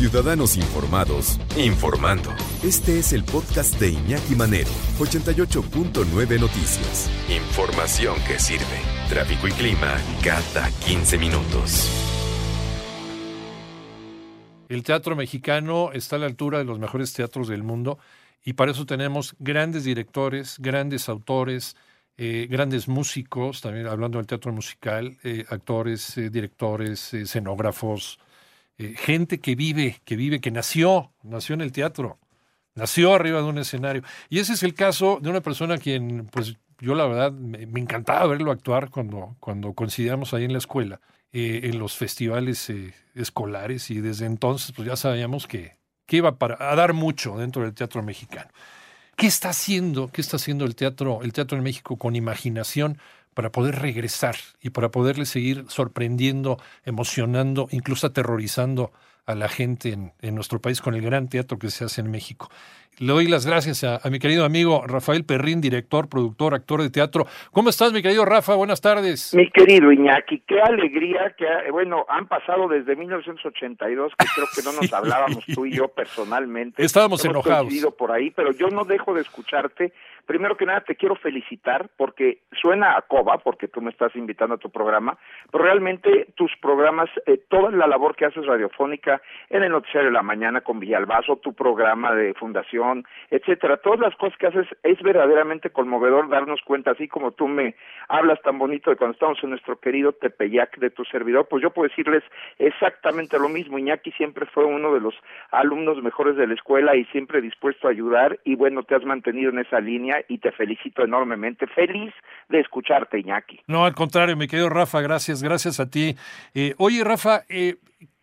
Ciudadanos Informados, informando. Este es el podcast de Iñaki Manero, 88.9 Noticias. Información que sirve. Tráfico y clima cada 15 minutos. El teatro mexicano está a la altura de los mejores teatros del mundo y para eso tenemos grandes directores, grandes autores, eh, grandes músicos, también hablando del teatro musical, eh, actores, eh, directores, escenógrafos, gente que vive, que vive, que nació, nació en el teatro, nació arriba de un escenario. Y ese es el caso de una persona a quien, pues yo la verdad, me, encantaba verlo actuar cuando, cuando coincidíamos ahí en la escuela, en los festivales escolares, y desde entonces, pues ya sabíamos que, que iba para, a dar mucho dentro del teatro mexicano. ¿Qué está haciendo? ¿Qué está haciendo el teatro, el teatro en México con imaginación para poder regresar y para poderle seguir sorprendiendo, emocionando, incluso aterrorizando a la gente en, nuestro país con el gran teatro que se hace en México. Le doy las gracias a, mi querido amigo Rafael Perrín, director, productor, actor de teatro. ¿Cómo estás, mi querido Rafa? Buenas tardes. Mi querido Iñaki, qué alegría que, bueno, han pasado desde 1982, que creo que no nos hablábamos tú y yo personalmente. Estábamos enojados. por ahí, pero yo no dejo de escucharte primero que nada te quiero felicitar porque suena a coba, porque tú me estás invitando a tu programa, pero realmente tus programas, eh, toda la labor que haces radiofónica en el Noticiario de la Mañana con Villalbazo, tu programa de fundación, etcétera, todas las cosas que haces es verdaderamente conmovedor darnos cuenta, así como tú me hablas tan bonito de cuando estamos en nuestro querido Tepeyac de tu servidor, pues yo puedo decirles exactamente lo mismo. Iñaki siempre fue uno de los alumnos mejores de la escuela y siempre dispuesto a ayudar y bueno, te has mantenido en esa línea y te felicito enormemente. Feliz de escucharte, Iñaki. No, al contrario, mi querido Rafa, gracias, gracias a ti. Eh, oye, Rafa, eh,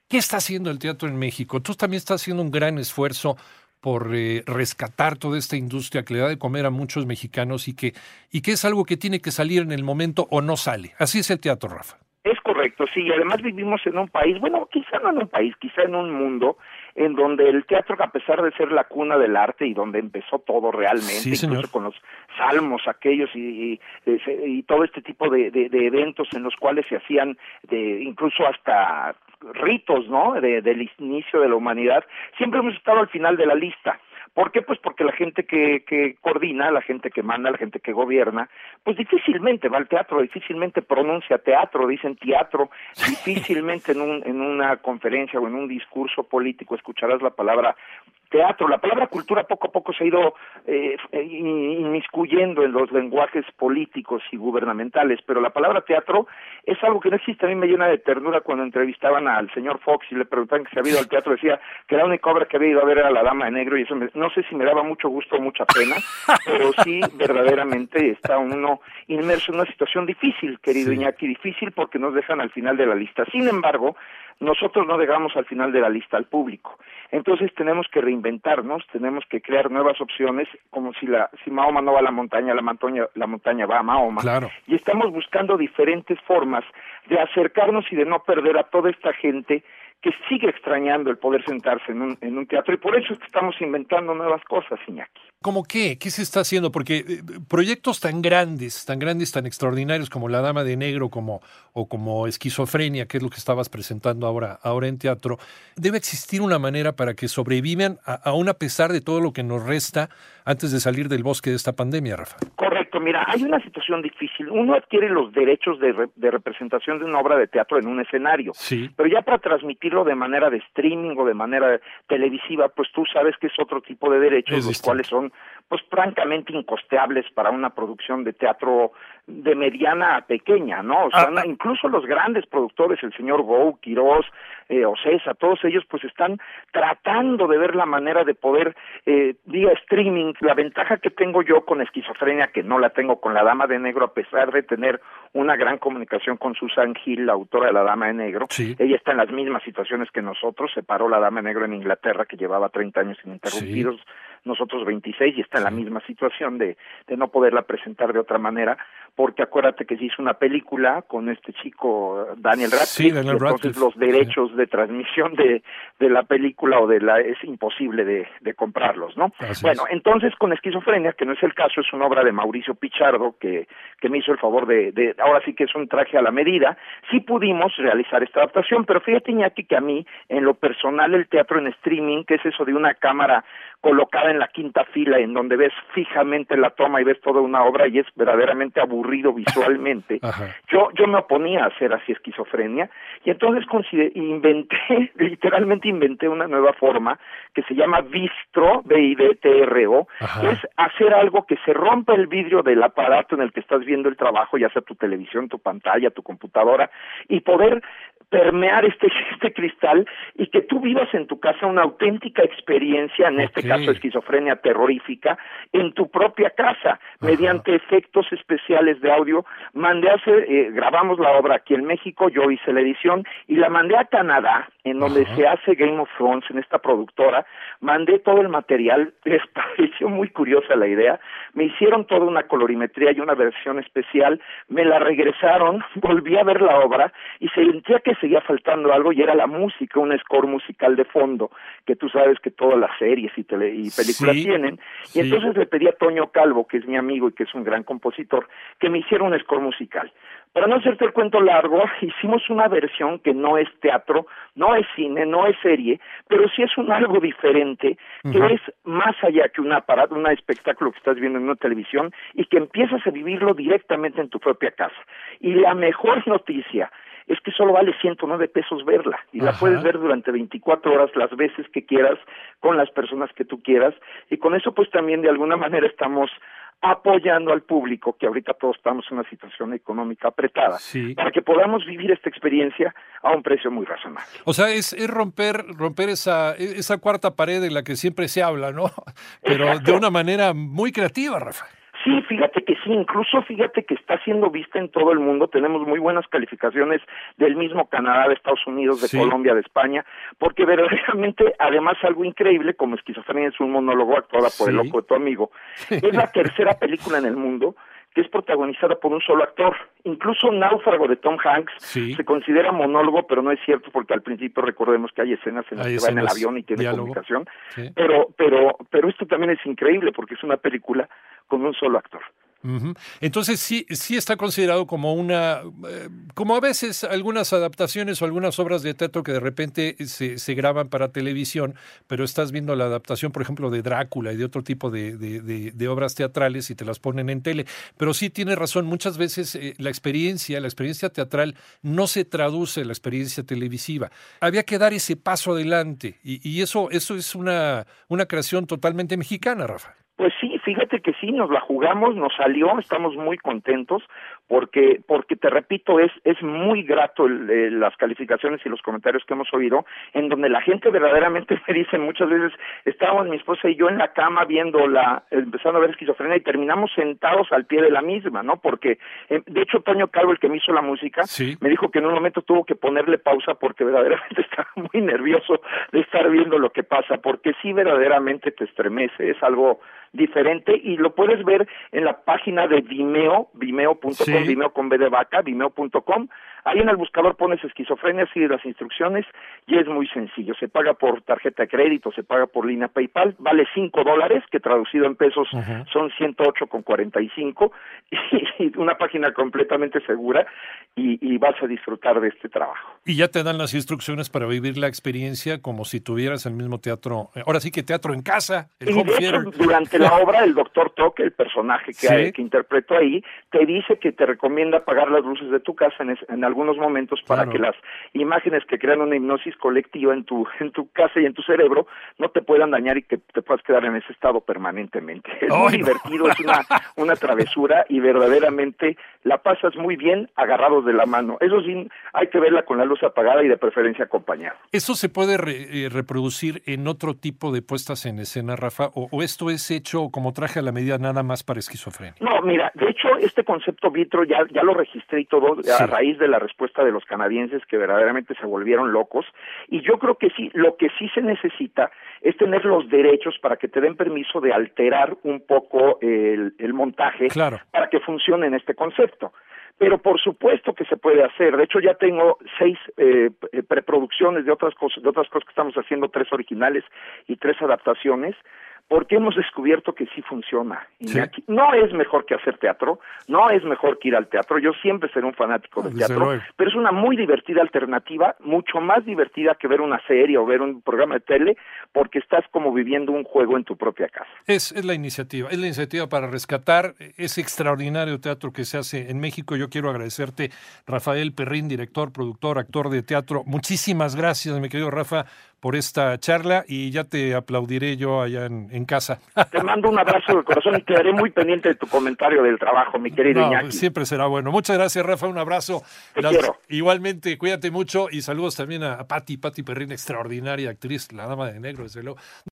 ¿qué está haciendo el teatro en México? Tú también estás haciendo un gran esfuerzo por eh, rescatar toda esta industria que le da de comer a muchos mexicanos y que, y que es algo que tiene que salir en el momento o no sale. Así es el teatro, Rafa. Es correcto, sí, y además vivimos en un país, bueno, quizá no en un país, quizá en un mundo en donde el teatro, a pesar de ser la cuna del arte y donde empezó todo realmente, incluso con los salmos aquellos y, y, todo este tipo de, de, eventos en los cuales se hacían de, incluso hasta ritos, ¿no? del inicio de la humanidad, siempre hemos estado al final de la lista. ¿Por qué? Pues porque la gente que, que coordina, la gente que manda, la gente que gobierna, pues difícilmente va al teatro, difícilmente pronuncia teatro, dicen teatro, difícilmente en, un, en una conferencia o en un discurso político escucharás la palabra teatro. La palabra cultura poco a poco se ha ido eh, inmiscuyendo en los lenguajes políticos y gubernamentales, pero la palabra teatro es algo que no existe. A mí me llena de ternura cuando entrevistaban al señor Fox y le preguntaban que se había ido al teatro, decía que la única obra que había ido a ver era La Dama de Negro y eso no sé si me daba mucho gusto o mucha pena, pero sí verdaderamente está uno inmerso en una situación difícil, querido Iñaki, difícil porque nos dejan al final de la lista. Sin embargo, nosotros no dejamos al final de la lista al público. Entonces tenemos que reinventarnos, tenemos que crear nuevas opciones, como si la si Mahoma no va a la montaña, la montaña la montaña va a Mahoma. Y estamos buscando diferentes formas de acercarnos y de no perder a toda esta gente que sigue extrañando el poder sentarse en un, en un teatro y por eso es que estamos inventando nuevas cosas, Iñaki. ¿Cómo qué? ¿Qué se está haciendo? Porque eh, proyectos tan grandes, tan grandes, tan extraordinarios como La Dama de Negro como, o como Esquizofrenia, que es lo que estabas presentando ahora, ahora en teatro, debe existir una manera para que sobrevivan aún a pesar de todo lo que nos resta antes de salir del bosque de esta pandemia, Rafa. Correcto, mira, hay una situación difícil. Uno adquiere los derechos de, de representación de una obra de teatro en un escenario, sí. pero ya para transmitir de manera de streaming o de manera televisiva, pues tú sabes que es otro tipo de derechos, los cuales son pues francamente incosteables para una producción de teatro de mediana a pequeña, ¿no? O sea, ah, ah. incluso los grandes productores, el señor Gou, Quirós, eh, Ocesa, todos ellos pues están tratando de ver la manera de poder eh, vía streaming, la ventaja que tengo yo con esquizofrenia, que no la tengo con la Dama de Negro, a pesar de tener una gran comunicación con Susan Hill, la autora de la Dama de Negro, ella está en las mismas situaciones que nosotros, se paró la Dama de Negro en Inglaterra, que llevaba 30 años ininterrumpidos, nosotros 26 y está en la misma situación de, de no poderla presentar de otra manera, porque acuérdate que se hizo una película con este chico Daniel Radcliffe, entonces los derechos de transmisión de, de la película o de la es imposible de, de comprarlos, ¿no? bueno, entonces con Esquizofrenia, que no es el caso, es una obra de Mauricio Pichardo que, que me hizo el favor de, de, ahora sí que es un traje a la medida, sí pudimos realizar esta adaptación, pero fíjate Iñaki que a mí, en lo personal, el teatro en streaming, que es eso de una cámara colocada en la quinta fila, en donde ves fijamente la toma y ves toda una obra y es verdaderamente aburrido visualmente. Yo, yo me oponía a hacer así esquizofrenia y entonces inventé, literalmente inventé una nueva forma que se llama Vistro, B-I-D-T-R-O, que es hacer algo que se rompa el vidrio del aparato en el que estás viendo el trabajo, ya sea tu televisión, tu pantalla, tu computadora, y poder permear este, este cristal y que tú vivas en tu casa una auténtica experiencia, en este caso esquizofrenia terrorífica, en tu propia casa, mediante efectos especiales de audio. Mandé a hacer, eh, grabamos la obra aquí en México, yo hice la edición y la mandé a Canadá, en donde se hace Game of Thrones, en esta productora, mandé todo el material, les pareció muy curiosa la idea, me hicieron toda una colorimetría y una versión especial, me la regresaron, volví a ver la obra y sentía que seguía faltando algo y era la música, un score musical de fondo, que tú sabes que todas las series y, tele, y películas tienen. Y entonces le pedí a Toño Calvo, que es mi amigo y que es un gran compositor, que me hiciera un score musical. Para no hacerte el cuento largo, hicimos una versión que no es teatro, no es cine, no es serie, pero sí es un algo diferente, que es más allá que un aparato, un espectáculo que estás viendo en una televisión y que empiezas a vivirlo directamente en tu propia casa. Y la mejor noticia es que solo vale 109 pesos verla y la puedes ver durante 24 horas las veces que quieras con las personas que tú quieras y con eso pues también de alguna manera estamos apoyando al público, que ahorita todos estamos en una situación económica apretada, para que podamos vivir esta experiencia a un precio muy razonable. O sea, es, es romper, romper esa, esa cuarta pared de la que siempre se habla, ¿no? Pero de una manera muy creativa, Rafael. Sí, fíjate que sí, incluso fíjate que está siendo vista en todo el mundo, tenemos muy buenas calificaciones del mismo Canadá, de Estados Unidos, de Colombia, de España, porque verdaderamente, además algo increíble, como Esquizofrenia es un monólogo actuada por el loco de tu amigo, es la tercera película en el mundo que es protagonizada por un solo actor. Incluso Náufrago de Tom Hanks se considera monólogo, pero no es cierto porque al principio recordemos que hay escenas en las que va en el avión y tiene comunicación. Pero, pero, pero esto también es increíble porque es una película con un solo actor. Entonces sí, sí está considerado como una, eh, como a veces algunas adaptaciones o algunas obras de teatro que de repente se, graban para televisión, pero estás viendo la adaptación, por ejemplo, de Drácula y de otro tipo de, de, obras teatrales y te las ponen en tele. Pero sí tiene razón, muchas veces eh, la experiencia, la experiencia teatral no se traduce en la experiencia televisiva. Había que dar ese paso adelante y, y eso, eso es una, una creación totalmente mexicana, Rafa. Pues sí, fíjate que sí, nos la jugamos, nos salió, estamos muy contentos porque, porque te repito, es, es muy grato las calificaciones y los comentarios que hemos oído, en donde la gente verdaderamente me dice muchas veces, estábamos mi esposa y yo en la cama viendo la, empezando a ver esquizofrenia y terminamos sentados al pie de la misma, ¿no? Porque, eh, de hecho, Toño Calvo, el que me hizo la música, me dijo que en un momento tuvo que ponerle pausa porque verdaderamente estaba muy nervioso de estar viendo lo que pasa, porque sí verdaderamente te estremece, es algo diferente y lo puedes ver en la página de Vimeo, vimeo.com, Vimeo con B de vaca, vimeo.com. Ahí en el buscador pones esquizofrenia, sigue las instrucciones y es muy sencillo. Se paga por tarjeta de crédito, se paga por línea PayPal, vale 5 dólares, que traducido en pesos son 108 con 45 y una página completamente segura y, y vas a disfrutar de este trabajo. Y ya te dan las instrucciones para vivir la experiencia como si tuvieras el mismo teatro, eh, ahora sí que teatro en casa. El y de hecho, durante la obra, el doctor Toque, el personaje que, que interpretó ahí, te dice que te recomienda apagar las luces de tu casa en, en algunos momentos para que las imágenes que crean una hipnosis colectiva en tu, en tu casa y en tu cerebro no te puedan dañar y que te puedas quedar en ese estado permanentemente. Es muy divertido, es una, una travesura y verdaderamente la pasas muy bien agarrados de la mano. Eso sí, hay que verla con la luz apagada y de preferencia acompañada. ¿Eso se puede eh, reproducir en otro tipo de puestas en escena, Rafa? O, esto es hecho como traje a la medida nada más para esquizofrenia? No, mira, de hecho este concepto vitro ya, ya lo registré y todo a raíz de la respuesta de los canadienses que verdaderamente se volvieron locos. Y yo creo que sí, lo que sí se necesita es tener los derechos para que te den permiso de alterar un poco el, montaje para que funcione en este concepto pero por supuesto que se puede hacer. De hecho, ya tengo seis eh, preproducciones de otras cosas, de otras cosas que estamos haciendo, tres originales y tres adaptaciones porque hemos descubierto que sí funciona. no es mejor que hacer teatro, no es mejor que ir al teatro, yo siempre seré un fanático del teatro, pero es una muy divertida alternativa, mucho más divertida que ver una serie o ver un programa de tele, porque estás como viviendo un juego en tu propia casa. Es, es la iniciativa, es la iniciativa para rescatar ese extraordinario teatro que se hace en México. Yo quiero agradecerte, Rafael Perrín, director, productor, actor de teatro. Muchísimas gracias, mi querido Rafa, por esta charla y ya te aplaudiré yo allá en, casa. Te mando un abrazo de corazón y quedaré muy pendiente de tu comentario del trabajo, mi querido Iñaki. Siempre será bueno. Muchas gracias, Rafa. Un abrazo. Te quiero. Igualmente, cuídate mucho y saludos también a Patti, Patti Perrín, extraordinaria actriz, la dama de negro, desde luego.